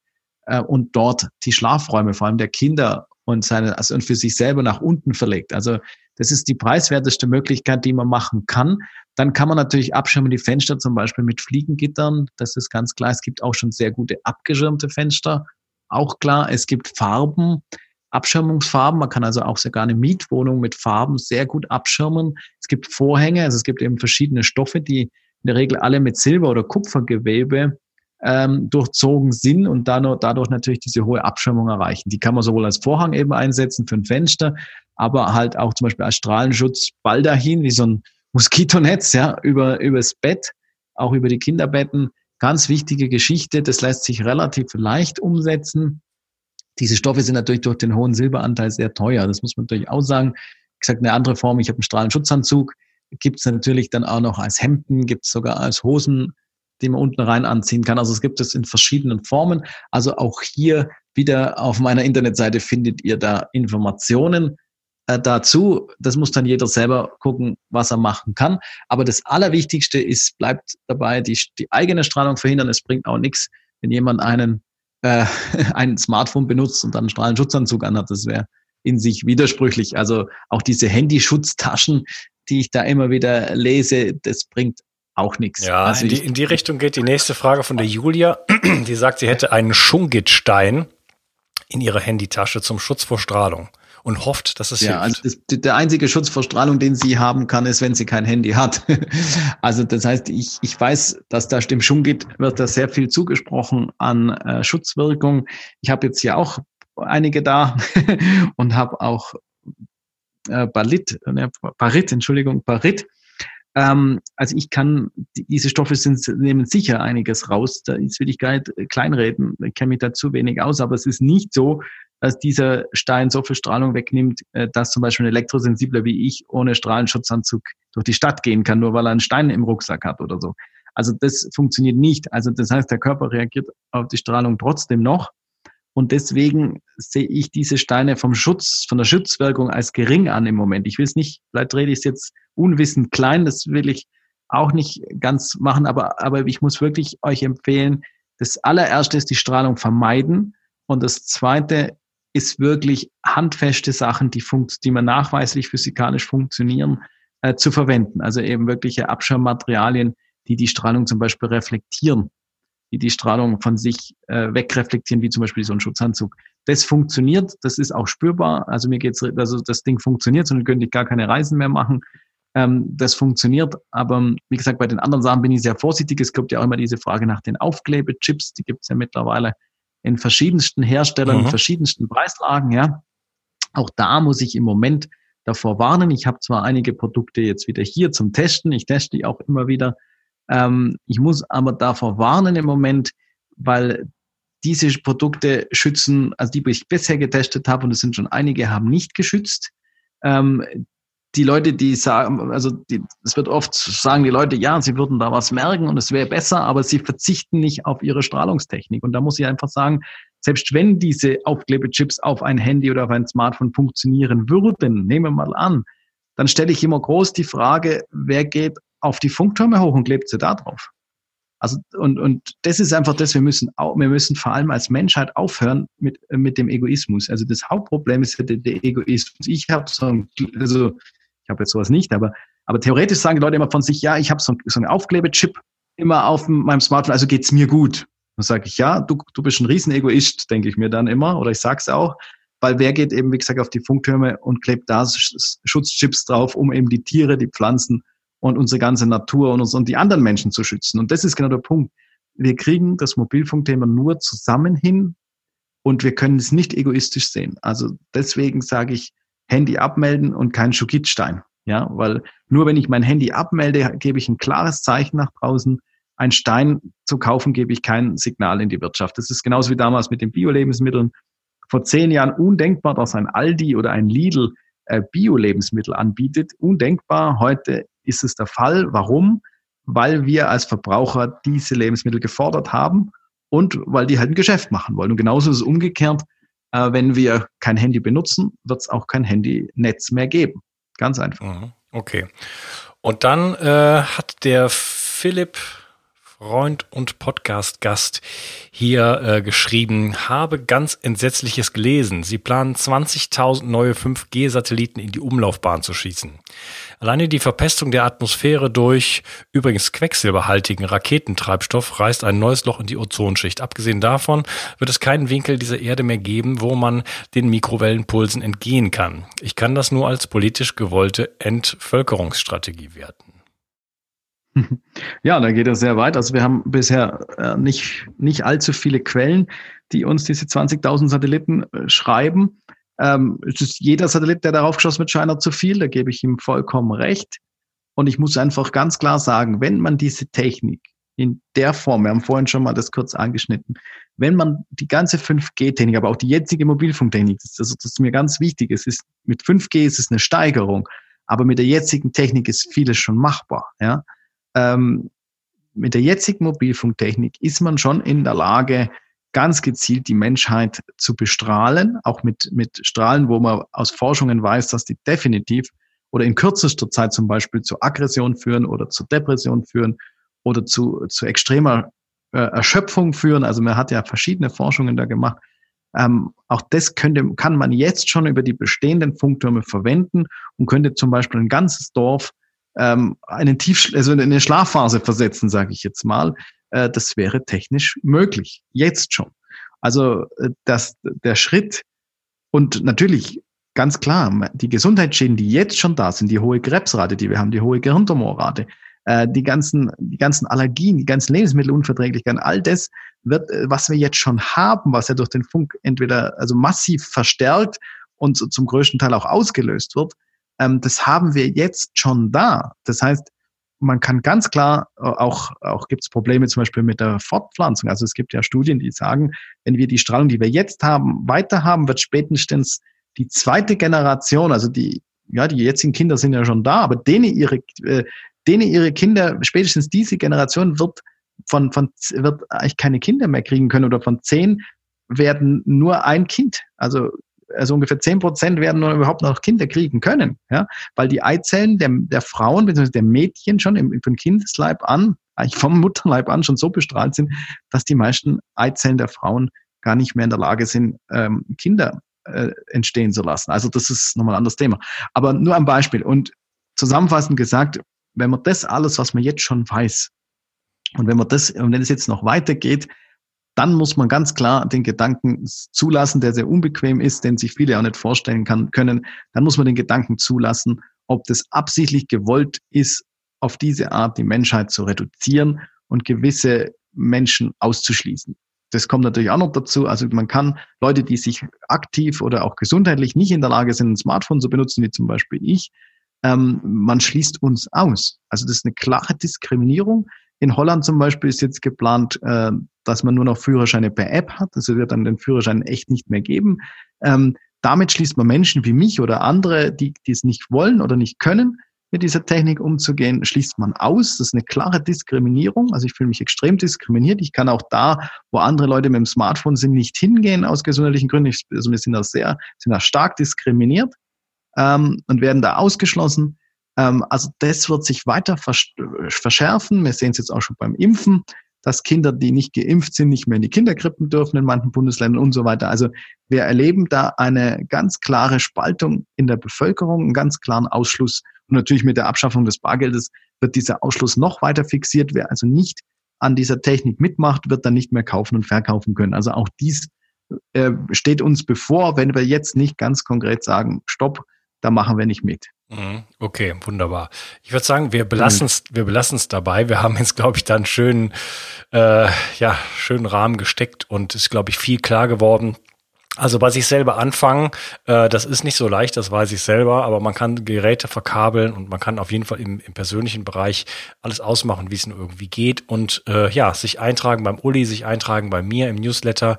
äh, und dort die Schlafräume, vor allem der Kinder und seine, also und für sich selber nach unten verlegt. Also das ist die preiswerteste Möglichkeit, die man machen kann. Dann kann man natürlich abschirmen die Fenster zum Beispiel mit Fliegengittern. Das ist ganz klar. Es gibt auch schon sehr gute abgeschirmte Fenster. Auch klar, es gibt Farben, Abschirmungsfarben. Man kann also auch sogar eine Mietwohnung mit Farben sehr gut abschirmen. Es gibt Vorhänge, also es gibt eben verschiedene Stoffe, die in der Regel alle mit Silber- oder Kupfergewebe ähm, durchzogen sind und dadurch, natürlich diese hohe Abschirmung erreichen. Die kann man sowohl als Vorhang eben einsetzen für ein Fenster, aber halt auch zum Beispiel als Strahlenschutz Baldachin, wie so ein Moskitonetz, ja, über, übers Bett, auch über die Kinderbetten. Ganz wichtige Geschichte. Das lässt sich relativ leicht umsetzen. Diese Stoffe sind natürlich durch den hohen Silberanteil sehr teuer. Das muss man natürlich auch sagen. Ich gesagt, eine andere Form. Ich habe einen Strahlenschutzanzug gibt es natürlich dann auch noch als Hemden, gibt es sogar als Hosen, die man unten rein anziehen kann. Also es gibt es in verschiedenen Formen. Also auch hier wieder auf meiner Internetseite findet ihr da Informationen. äh, dazu. Das muss dann jeder selber gucken, was er machen kann. Aber das Allerwichtigste ist, bleibt dabei, die, die eigene Strahlung verhindern. Es bringt auch nichts, wenn jemand einen, äh, ein Smartphone benutzt und dann einen Strahlenschutzanzug anhat. Das wäre in sich widersprüchlich. Also auch diese Handyschutztaschen, die ich da immer wieder lese, das bringt auch nichts. Ja, also in, die, in die Richtung geht die nächste Frage von der Julia. Die sagt, sie hätte einen Schungitstein in ihrer Handytasche zum Schutz vor Strahlung und hofft, dass es ja, hilft. Also das, der einzige Schutz vor Strahlung, den sie haben kann, ist, wenn sie kein Handy hat. also das heißt, ich, ich weiß, dass da dem Schungit wird da sehr viel zugesprochen an äh, Schutzwirkung. Ich habe jetzt hier auch einige da und habe auch äh, Balit, äh, Barit, Entschuldigung, Barit. Ähm, also ich kann, diese Stoffe sind, nehmen sicher einiges raus. Da will ich gar nicht kleinreden, ich kenne mich da zu wenig aus, aber es ist nicht so, dass dieser Stein so viel Strahlung wegnimmt, äh, dass zum Beispiel ein Elektrosensibler wie ich ohne Strahlenschutzanzug durch die Stadt gehen kann, nur weil er einen Stein im Rucksack hat oder so. Also das funktioniert nicht. Also das heißt, der Körper reagiert auf die Strahlung trotzdem noch. Und deswegen sehe ich diese Steine vom Schutz, von der Schutzwirkung als gering an im Moment. Ich will es nicht, vielleicht rede ich es jetzt unwissend klein, das will ich auch nicht ganz machen, aber, aber ich muss wirklich euch empfehlen, das allererste ist die Strahlung vermeiden und das zweite ist wirklich handfeste Sachen, die, funkt, die man nachweislich physikalisch funktionieren, äh, zu verwenden. Also eben wirkliche Abschirmmaterialien, die die Strahlung zum Beispiel reflektieren, die die Strahlung von sich äh, wegreflektieren, wie zum Beispiel so ein Schutzanzug. Das funktioniert, das ist auch spürbar. Also mir geht's, also das Ding funktioniert, sondern könnte ich gar keine Reisen mehr machen. Ähm, das funktioniert, aber wie gesagt, bei den anderen Sachen bin ich sehr vorsichtig. Es gibt ja auch immer diese Frage nach den Aufklebechips, die gibt's ja mittlerweile in verschiedensten Herstellern, mhm. in verschiedensten Preislagen, ja. Auch da muss ich im Moment davor warnen. Ich habe zwar einige Produkte jetzt wieder hier zum Testen, ich teste die auch immer wieder. Ähm, ich muss aber davor warnen im Moment, weil diese Produkte schützen, also die, die ich bisher getestet habe, und es sind schon einige, haben nicht geschützt. Ähm, die Leute, die sagen, also es wird oft sagen die Leute, ja, sie würden da was merken und es wäre besser, aber sie verzichten nicht auf ihre Strahlungstechnik. Und da muss ich einfach sagen, selbst wenn diese Aufklebechips auf ein Handy oder auf ein Smartphone funktionieren würden, nehmen wir mal an, dann stelle ich immer groß die Frage, wer geht auf die Funktürme hoch und klebt sie da drauf? Also, und, und das ist einfach das, wir müssen auch, wir müssen vor allem als Menschheit aufhören mit, mit dem Egoismus. Also das Hauptproblem ist der, der Egoismus. Ich habe so ein, also ich habe jetzt sowas nicht, aber, aber theoretisch sagen die Leute immer von sich, ja, ich habe so, so einen Aufklebechip immer auf meinem Smartphone, also geht's mir gut. Dann sage ich, ja, du, du bist ein Riesenegoist, denke ich mir dann immer, oder ich sag's auch, weil wer geht eben, wie gesagt, auf die Funktürme und klebt da Schutzchips drauf, um eben die Tiere, die Pflanzen und unsere ganze Natur und, uns, und die anderen Menschen zu schützen. Und das ist genau der Punkt. Wir kriegen das Mobilfunkthema nur zusammen hin und wir können es nicht egoistisch sehen. Also deswegen sage ich, Handy abmelden und kein Schokitstein. Ja, weil nur wenn ich mein Handy abmelde, gebe ich ein klares Zeichen nach draußen. Ein Stein zu kaufen, gebe ich kein Signal in die Wirtschaft. Das ist genauso wie damals mit den Bio-Lebensmitteln. Vor zehn Jahren undenkbar, dass ein Aldi oder ein Lidl äh, Bio-Lebensmittel anbietet. Undenkbar. Heute ist es der Fall. Warum? Weil wir als Verbraucher diese Lebensmittel gefordert haben und weil die halt ein Geschäft machen wollen. Und genauso ist es umgekehrt. Äh, wenn wir kein Handy benutzen, wird es auch kein Handynetz mehr geben. Ganz einfach. Mhm. Okay. Und dann äh, hat der Philipp Freund und Podcast-Gast hier äh, geschrieben, habe ganz Entsetzliches gelesen. Sie planen 20.000 neue 5G-Satelliten in die Umlaufbahn zu schießen. Alleine die Verpestung der Atmosphäre durch übrigens quecksilberhaltigen Raketentreibstoff reißt ein neues Loch in die Ozonschicht. Abgesehen davon wird es keinen Winkel dieser Erde mehr geben, wo man den Mikrowellenpulsen entgehen kann. Ich kann das nur als politisch gewollte Entvölkerungsstrategie werten. Ja, da geht er sehr weit. Also wir haben bisher äh, nicht, nicht allzu viele Quellen, die uns diese 20.000 Satelliten äh, schreiben. Ähm, es ist jeder Satellit, der darauf geschossen wird, scheint zu viel. Da gebe ich ihm vollkommen recht. Und ich muss einfach ganz klar sagen, wenn man diese Technik in der Form, wir haben vorhin schon mal das kurz angeschnitten, wenn man die ganze 5G-Technik, aber auch die jetzige Mobilfunktechnik, das, also das ist mir ganz wichtig, es ist, mit 5G ist es eine Steigerung, aber mit der jetzigen Technik ist vieles schon machbar, ja ähm, mit der jetzigen Mobilfunktechnik ist man schon in der Lage, ganz gezielt die Menschheit zu bestrahlen, auch mit, mit Strahlen, wo man aus Forschungen weiß, dass die definitiv oder in kürzester Zeit zum Beispiel zu Aggression führen oder zu Depression führen oder zu, zu extremer äh, Erschöpfung führen. Also man hat ja verschiedene Forschungen da gemacht. Ähm, auch das könnte, kann man jetzt schon über die bestehenden Funktürme verwenden und könnte zum Beispiel ein ganzes Dorf ähm, einen Tief, also in eine Schlafphase versetzen, sage ich jetzt mal. Äh, das wäre technisch möglich, jetzt schon. Also äh, dass der Schritt und natürlich ganz klar, die Gesundheitsschäden, die jetzt schon da sind, die hohe Krebsrate, die wir haben, die hohe Gehirntumorrate, äh, die ganzen, die ganzen Allergien, die ganzen Lebensmittelunverträglichkeiten, all das wird, äh, was wir jetzt schon haben, was ja durch den Funk entweder also massiv verstärkt und so zum größten Teil auch ausgelöst wird, ähm, das haben wir jetzt schon da. Das heißt, man kann ganz klar, äh, auch, auch gibt es Probleme zum Beispiel mit der Fortpflanzung. Also es gibt ja Studien, die sagen, wenn wir die Strahlung, die wir jetzt haben, weiter haben, wird spätestens die zweite Generation, also die, ja, die jetzigen Kinder sind ja schon da, aber denen ihre, äh, denen ihre Kinder, spätestens diese Generation wird von, von, wird eigentlich keine Kinder mehr kriegen können oder von zehn werden nur ein Kind. Also, also ungefähr zehn Prozent werden nur überhaupt noch Kinder kriegen können, ja, weil die Eizellen der, der Frauen bzw. der Mädchen schon im, vom Kindesleib an, eigentlich vom Mutterleib an schon so bestrahlt sind, dass die meisten Eizellen der Frauen gar nicht mehr in der Lage sind, ähm, Kinder äh, entstehen zu lassen. Also das ist nochmal ein anderes Thema. Aber nur ein Beispiel. Und zusammenfassend gesagt, wenn man das alles, was man jetzt schon weiß, und wenn man das, und wenn es jetzt noch weitergeht, dann muss man ganz klar den Gedanken zulassen, der sehr unbequem ist, den sich viele auch nicht vorstellen kann, können. Dann muss man den Gedanken zulassen, ob das absichtlich gewollt ist, auf diese Art die Menschheit zu reduzieren und gewisse Menschen auszuschließen. Das kommt natürlich auch noch dazu. Also man kann Leute, die sich aktiv oder auch gesundheitlich nicht in der Lage sind, ein Smartphone zu benutzen, wie zum Beispiel ich, ähm, man schließt uns aus. Also das ist eine klare Diskriminierung. In Holland zum Beispiel ist jetzt geplant, äh, dass man nur noch Führerscheine per App hat. Also wird dann den Führerschein echt nicht mehr geben. Ähm, damit schließt man Menschen wie mich oder andere, die, die es nicht wollen oder nicht können, mit dieser Technik umzugehen, schließt man aus. Das ist eine klare Diskriminierung. Also ich fühle mich extrem diskriminiert. Ich kann auch da, wo andere Leute mit dem Smartphone sind, nicht hingehen aus gesundheitlichen Gründen. Ich, also wir sind da sehr, sind da stark diskriminiert ähm, und werden da ausgeschlossen. Ähm, also das wird sich weiter verschärfen. Wir sehen es jetzt auch schon beim Impfen, dass Kinder, die nicht geimpft sind, nicht mehr in die Kinderkrippen dürfen in manchen Bundesländern und so weiter. Also wir erleben da eine ganz klare Spaltung in der Bevölkerung, einen ganz klaren Ausschluss. Und natürlich mit der Abschaffung des Bargeldes wird dieser Ausschluss noch weiter fixiert. Wer also nicht an dieser Technik mitmacht, wird dann nicht mehr kaufen und verkaufen können. Also auch dies äh, steht uns bevor, wenn wir jetzt nicht ganz konkret sagen, stopp, da machen wir nicht mit. Mhm. Okay, wunderbar. Ich würde sagen, wir belassen es, wir belassen dabei. Wir haben jetzt, glaube ich, da einen schönen, äh, ja, schönen Rahmen gesteckt und ist, glaube ich, viel klar geworden. Also bei sich selber anfangen, äh, das ist nicht so leicht, das weiß ich selber, aber man kann Geräte verkabeln und man kann auf jeden Fall im, im persönlichen Bereich alles ausmachen, wie es nur irgendwie geht und äh, ja, sich eintragen beim Uli, sich eintragen bei mir im Newsletter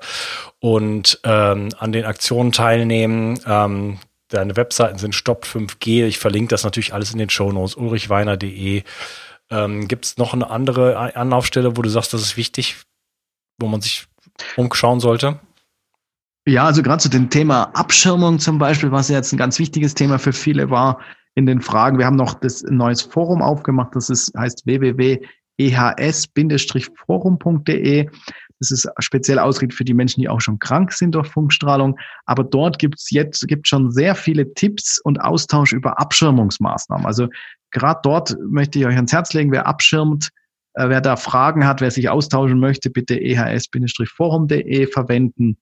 und ähm, an den Aktionen teilnehmen. Ähm, Deine Webseiten sind Stopp 5G. Ich verlinke das natürlich alles in den Shownotes, ulrichweiner.de. Ähm, Gibt es noch eine andere Anlaufstelle, wo du sagst, das ist wichtig, wo man sich umschauen sollte? Ja, also gerade zu dem Thema Abschirmung zum Beispiel, was jetzt ein ganz wichtiges Thema für viele war in den Fragen. Wir haben noch das neues Forum aufgemacht, das ist, heißt www.ehs-forum.de. Das ist speziell ausgerichtet für die Menschen, die auch schon krank sind durch Funkstrahlung. Aber dort gibt es jetzt gibt schon sehr viele Tipps und Austausch über Abschirmungsmaßnahmen. Also gerade dort möchte ich euch ans Herz legen, wer abschirmt, äh, wer da Fragen hat, wer sich austauschen möchte, bitte ehs-forum.de verwenden.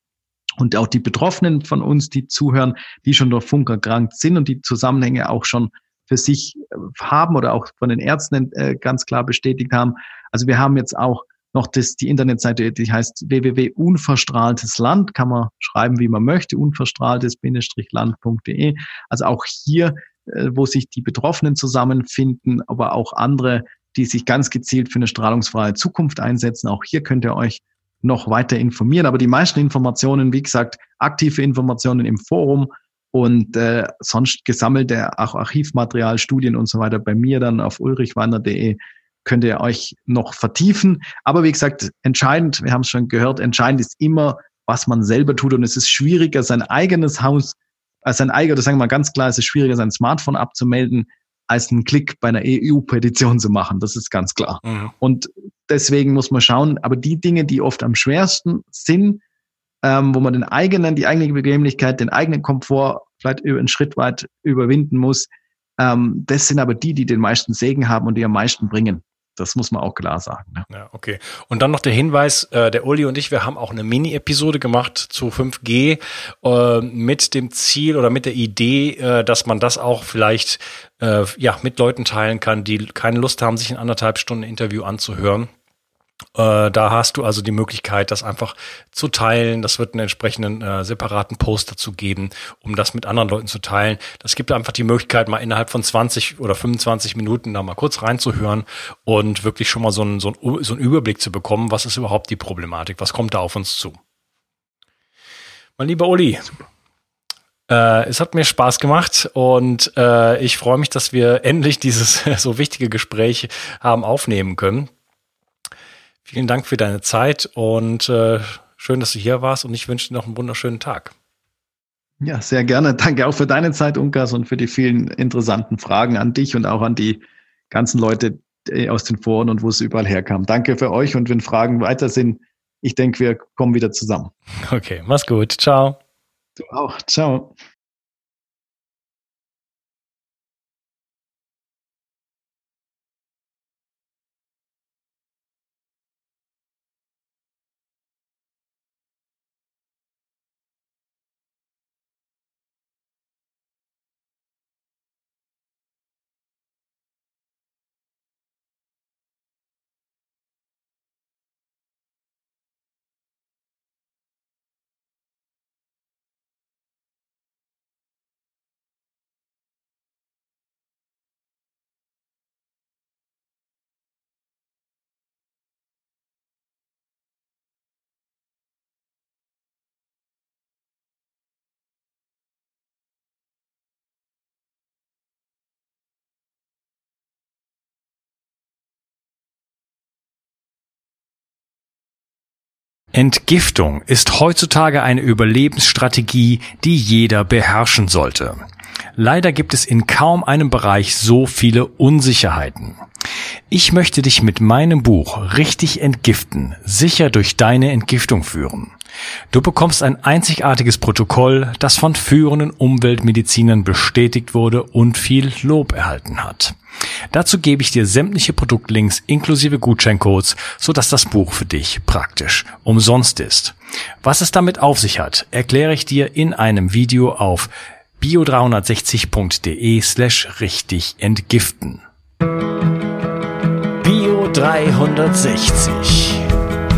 Und auch die Betroffenen von uns, die zuhören, die schon durch Funk erkrankt sind und die Zusammenhänge auch schon für sich äh, haben oder auch von den Ärzten äh, ganz klar bestätigt haben. Also wir haben jetzt auch noch das, die Internetseite, die heißt www.unverstrahltesland, kann man schreiben, wie man möchte, unverstrahltes-land.de. Also auch hier, äh, wo sich die Betroffenen zusammenfinden, aber auch andere, die sich ganz gezielt für eine strahlungsfreie Zukunft einsetzen. Auch hier könnt ihr euch noch weiter informieren. Aber die meisten Informationen, wie gesagt, aktive Informationen im Forum und äh, sonst gesammelte auch Archivmaterial, Studien und so weiter bei mir dann auf ulrichwander.de könnt ihr euch noch vertiefen. Aber wie gesagt, entscheidend, wir haben es schon gehört, entscheidend ist immer, was man selber tut. Und es ist schwieriger, sein eigenes Haus, als sein eigenes, das sagen wir mal ganz klar, es ist schwieriger, sein Smartphone abzumelden, als einen Klick bei einer EU-Petition zu machen. Das ist ganz klar. Mhm. Und deswegen muss man schauen, aber die Dinge, die oft am schwersten sind, ähm, wo man den eigenen, die eigene Bequemlichkeit, den eigenen Komfort vielleicht über einen Schritt weit überwinden muss, ähm, das sind aber die, die den meisten Segen haben und die am meisten bringen. Das muss man auch klar sagen. Ne? Ja, okay. Und dann noch der Hinweis, äh, der Uli und ich, wir haben auch eine Mini-Episode gemacht zu 5G äh, mit dem Ziel oder mit der Idee, äh, dass man das auch vielleicht äh, ja mit Leuten teilen kann, die keine Lust haben, sich in anderthalb Stunden Interview anzuhören. Äh, da hast du also die Möglichkeit, das einfach zu teilen. Das wird einen entsprechenden äh, separaten Post dazu geben, um das mit anderen Leuten zu teilen. Das gibt einfach die Möglichkeit, mal innerhalb von 20 oder 25 Minuten da mal kurz reinzuhören und wirklich schon mal so einen, so einen, so einen Überblick zu bekommen, was ist überhaupt die Problematik, was kommt da auf uns zu. Mein lieber Uli, äh, es hat mir Spaß gemacht und äh, ich freue mich, dass wir endlich dieses so wichtige Gespräch haben aufnehmen können. Vielen Dank für deine Zeit und äh, schön, dass du hier warst und ich wünsche dir noch einen wunderschönen Tag. Ja, sehr gerne. Danke auch für deine Zeit, Unkas, und für die vielen interessanten Fragen an dich und auch an die ganzen Leute aus den Foren und wo es überall herkam. Danke für euch und wenn Fragen weiter sind, ich denke, wir kommen wieder zusammen. Okay, mach's gut. Ciao. Du auch. Ciao. Entgiftung ist heutzutage eine Überlebensstrategie, die jeder beherrschen sollte. Leider gibt es in kaum einem Bereich so viele Unsicherheiten. Ich möchte dich mit meinem Buch Richtig entgiften sicher durch deine Entgiftung führen. Du bekommst ein einzigartiges Protokoll, das von führenden Umweltmedizinern bestätigt wurde und viel Lob erhalten hat. Dazu gebe ich dir sämtliche Produktlinks inklusive Gutscheincodes, sodass das Buch für dich praktisch umsonst ist. Was es damit auf sich hat, erkläre ich dir in einem Video auf bio360.de slash richtig entgiften. Bio 360